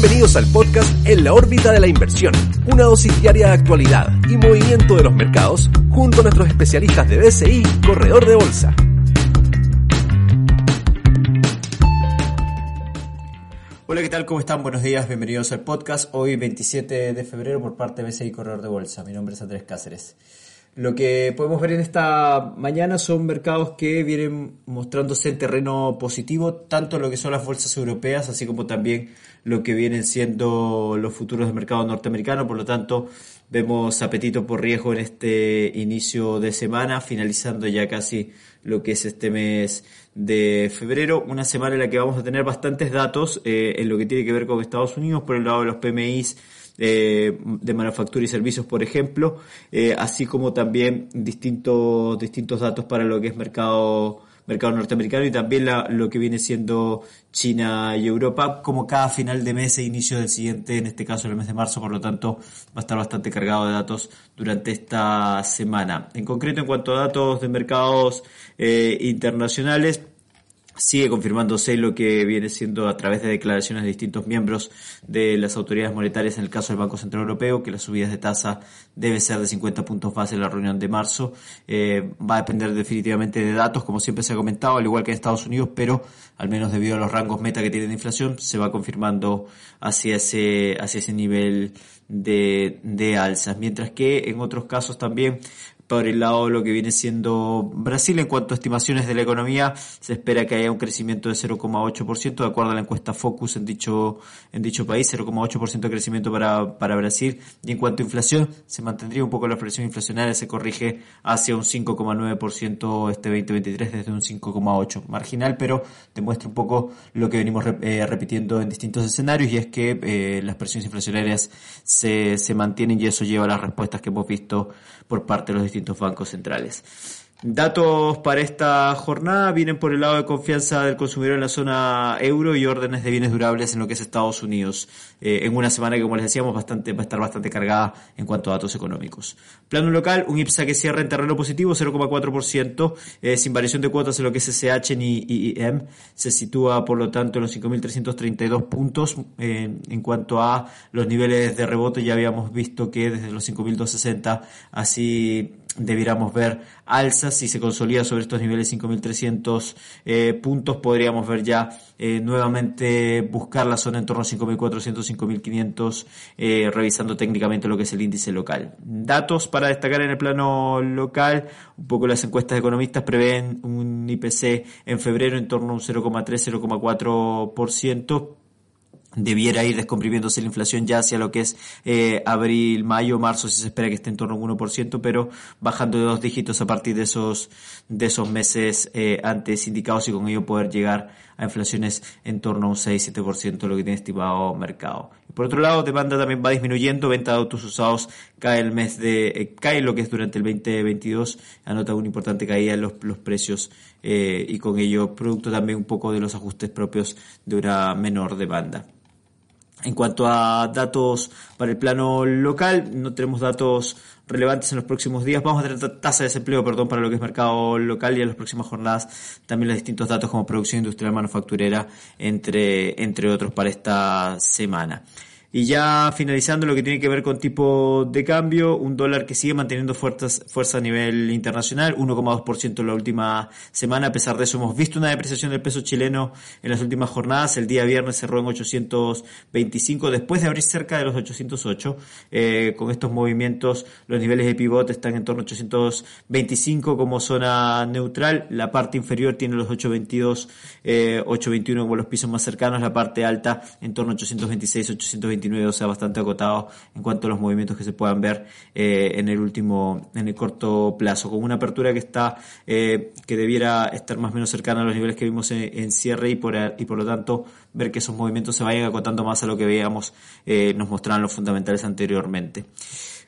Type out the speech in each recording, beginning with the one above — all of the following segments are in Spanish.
Bienvenidos al podcast En la órbita de la inversión, una dosis diaria de actualidad y movimiento de los mercados junto a nuestros especialistas de BCI, corredor de bolsa. Hola, ¿qué tal? ¿Cómo están? Buenos días, bienvenidos al podcast. Hoy 27 de febrero por parte de BCI Corredor de Bolsa. Mi nombre es Andrés Cáceres. Lo que podemos ver en esta mañana son mercados que vienen mostrándose en terreno positivo, tanto lo que son las bolsas europeas, así como también lo que vienen siendo los futuros del mercado norteamericano. Por lo tanto, vemos apetito por riesgo en este inicio de semana, finalizando ya casi lo que es este mes de febrero, una semana en la que vamos a tener bastantes datos eh, en lo que tiene que ver con Estados Unidos, por el lado de los PMIs eh, de manufactura y servicios, por ejemplo, eh, así como también distintos, distintos datos para lo que es mercado mercado norteamericano y también lo que viene siendo China y Europa, como cada final de mes e inicio del siguiente, en este caso el mes de marzo, por lo tanto va a estar bastante cargado de datos durante esta semana. En concreto, en cuanto a datos de mercados eh, internacionales, sigue confirmándose lo que viene siendo a través de declaraciones de distintos miembros de las autoridades monetarias en el caso del Banco Central Europeo, que las subidas de tasa debe ser de 50 puntos base en la reunión de marzo. Eh, va a depender definitivamente de datos, como siempre se ha comentado, al igual que en Estados Unidos, pero al menos debido a los rangos meta que tiene de inflación, se va confirmando hacia ese, hacia ese nivel de, de alzas. Mientras que en otros casos también por el lado de lo que viene siendo Brasil. En cuanto a estimaciones de la economía, se espera que haya un crecimiento de 0,8%, de acuerdo a la encuesta Focus en dicho, en dicho país, 0,8% de crecimiento para, para Brasil. Y en cuanto a inflación, se mantendría un poco la presión inflacionaria, se corrige hacia un 5,9% este 2023 desde un 5,8%. Marginal, pero demuestra un poco lo que venimos eh, repitiendo en distintos escenarios y es que eh, las presiones inflacionarias se, se mantienen y eso lleva a las respuestas que hemos visto por parte de los distintos bancos centrales. Datos para esta jornada vienen por el lado de confianza del consumidor en la zona euro y órdenes de bienes durables en lo que es Estados Unidos. Eh, en una semana que, como les decíamos, bastante, va a estar bastante cargada en cuanto a datos económicos. Plano local, un IPSA que cierra en terreno positivo, 0,4%, eh, sin variación de cuotas en lo que es SH ni IEM. Se sitúa, por lo tanto, en los 5.332 puntos. En cuanto a los niveles de rebote, ya habíamos visto que desde los 5.260 así debiéramos ver alzas. Si se consolida sobre estos niveles 5.300 eh, puntos podríamos ver ya eh, nuevamente buscar la zona en torno a 5.400 5.500 eh, revisando técnicamente lo que es el índice local. Datos para destacar en el plano local. Un poco las encuestas de economistas prevén un IPC en febrero en torno a un 0,3 0,4% debiera ir descomprimiéndose la inflación ya hacia lo que es eh, abril, mayo, marzo, si se espera que esté en torno a un 1%, pero bajando de dos dígitos a partir de esos, de esos meses eh, antes indicados y con ello poder llegar a inflaciones en torno a un 6-7% lo que tiene estimado mercado. por otro lado, demanda también va disminuyendo, venta de autos usados cae el mes de, eh, cae lo que es durante el 2022, anota una importante caída en los, los precios y con ello producto también un poco de los ajustes propios de una menor demanda. En cuanto a datos para el plano local, no tenemos datos relevantes en los próximos días. Vamos a tener tasa de desempleo, perdón, para lo que es mercado local y en las próximas jornadas también los distintos datos como producción industrial manufacturera, entre, entre otros, para esta semana. Y ya finalizando lo que tiene que ver con tipo de cambio, un dólar que sigue manteniendo fuerzas, fuerza a nivel internacional, 1,2% en la última semana. A pesar de eso, hemos visto una depreciación del peso chileno en las últimas jornadas. El día viernes cerró en 825, después de abrir cerca de los 808. Eh, con estos movimientos, los niveles de pivote están en torno a 825 como zona neutral. La parte inferior tiene los 822, eh, 821 como los pisos más cercanos. La parte alta en torno a 826, 827 0.29, o sea, bastante acotado en cuanto a los movimientos que se puedan ver eh, en el último, en el corto plazo, con una apertura que está, eh, que debiera estar más o menos cercana a los niveles que vimos en, cierre y por, y por lo tanto ver que esos movimientos se vayan acotando más a lo que veíamos, eh, nos mostraban los fundamentales anteriormente.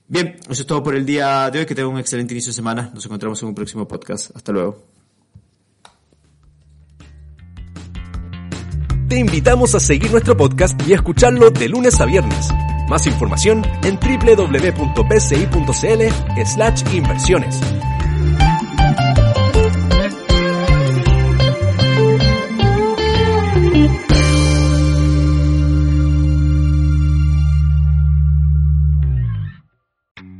Bien, eso es todo por el día de hoy. Que tenga un excelente inicio de semana. Nos encontramos en un próximo podcast. Hasta luego. Te invitamos a seguir nuestro podcast y a escucharlo de lunes a viernes. Más información en www.pci.cl/inversiones.